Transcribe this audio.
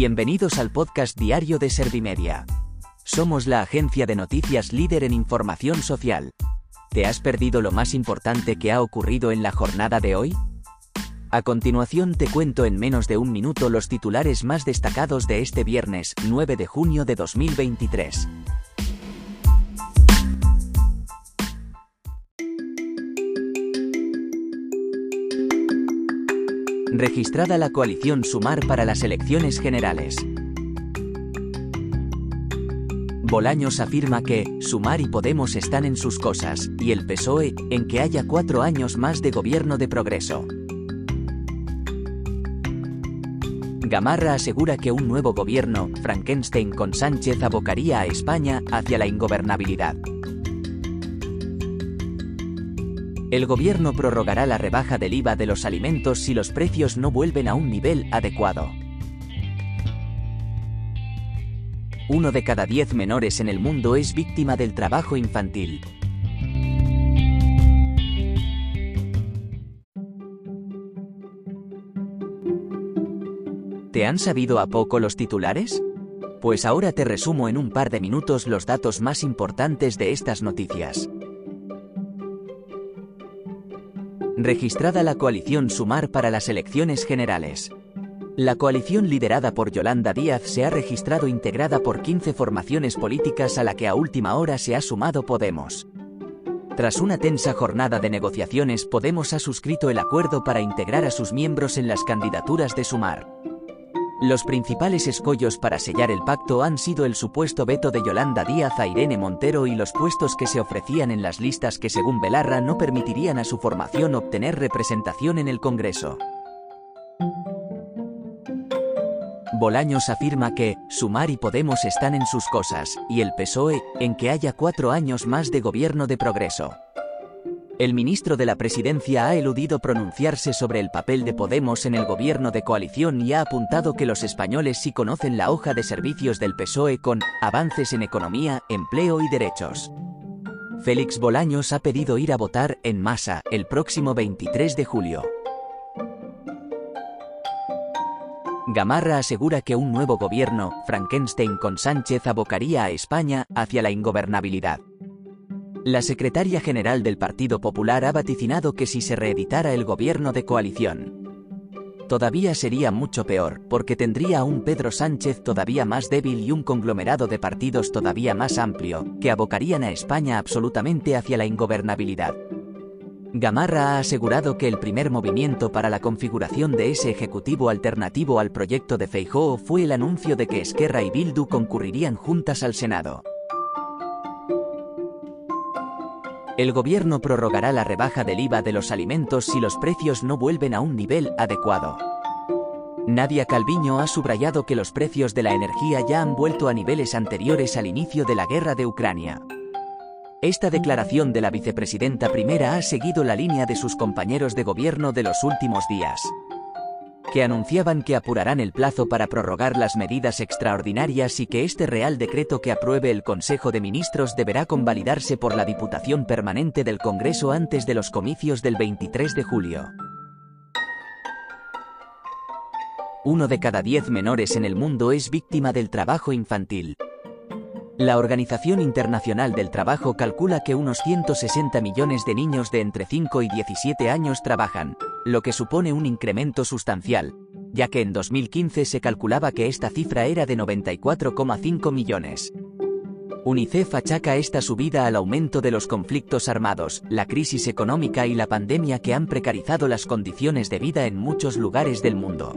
Bienvenidos al podcast diario de Servimedia. Somos la agencia de noticias líder en información social. ¿Te has perdido lo más importante que ha ocurrido en la jornada de hoy? A continuación te cuento en menos de un minuto los titulares más destacados de este viernes 9 de junio de 2023. Registrada la coalición Sumar para las elecciones generales. Bolaños afirma que Sumar y Podemos están en sus cosas, y el PSOE, en que haya cuatro años más de gobierno de progreso. Gamarra asegura que un nuevo gobierno, Frankenstein con Sánchez, abocaría a España hacia la ingobernabilidad. El gobierno prorrogará la rebaja del IVA de los alimentos si los precios no vuelven a un nivel adecuado. Uno de cada diez menores en el mundo es víctima del trabajo infantil. ¿Te han sabido a poco los titulares? Pues ahora te resumo en un par de minutos los datos más importantes de estas noticias. Registrada la coalición Sumar para las elecciones generales. La coalición liderada por Yolanda Díaz se ha registrado integrada por 15 formaciones políticas a la que a última hora se ha sumado Podemos. Tras una tensa jornada de negociaciones, Podemos ha suscrito el acuerdo para integrar a sus miembros en las candidaturas de Sumar. Los principales escollos para sellar el pacto han sido el supuesto veto de Yolanda Díaz a Irene Montero y los puestos que se ofrecían en las listas que según Belarra no permitirían a su formación obtener representación en el Congreso. Bolaños afirma que Sumar y Podemos están en sus cosas, y el PSOE, en que haya cuatro años más de gobierno de progreso. El ministro de la Presidencia ha eludido pronunciarse sobre el papel de Podemos en el gobierno de coalición y ha apuntado que los españoles sí conocen la hoja de servicios del PSOE con avances en economía, empleo y derechos. Félix Bolaños ha pedido ir a votar en masa el próximo 23 de julio. Gamarra asegura que un nuevo gobierno, Frankenstein con Sánchez, abocaría a España hacia la ingobernabilidad. La secretaria general del Partido Popular ha vaticinado que si se reeditara el gobierno de coalición, todavía sería mucho peor, porque tendría a un Pedro Sánchez todavía más débil y un conglomerado de partidos todavía más amplio, que abocarían a España absolutamente hacia la ingobernabilidad. Gamarra ha asegurado que el primer movimiento para la configuración de ese ejecutivo alternativo al proyecto de Feijóo fue el anuncio de que Esquerra y Bildu concurrirían juntas al Senado. El gobierno prorrogará la rebaja del IVA de los alimentos si los precios no vuelven a un nivel adecuado. Nadia Calviño ha subrayado que los precios de la energía ya han vuelto a niveles anteriores al inicio de la guerra de Ucrania. Esta declaración de la vicepresidenta primera ha seguido la línea de sus compañeros de gobierno de los últimos días que anunciaban que apurarán el plazo para prorrogar las medidas extraordinarias y que este Real Decreto que apruebe el Consejo de Ministros deberá convalidarse por la Diputación Permanente del Congreso antes de los comicios del 23 de julio. Uno de cada diez menores en el mundo es víctima del trabajo infantil. La Organización Internacional del Trabajo calcula que unos 160 millones de niños de entre 5 y 17 años trabajan, lo que supone un incremento sustancial, ya que en 2015 se calculaba que esta cifra era de 94,5 millones. UNICEF achaca esta subida al aumento de los conflictos armados, la crisis económica y la pandemia que han precarizado las condiciones de vida en muchos lugares del mundo.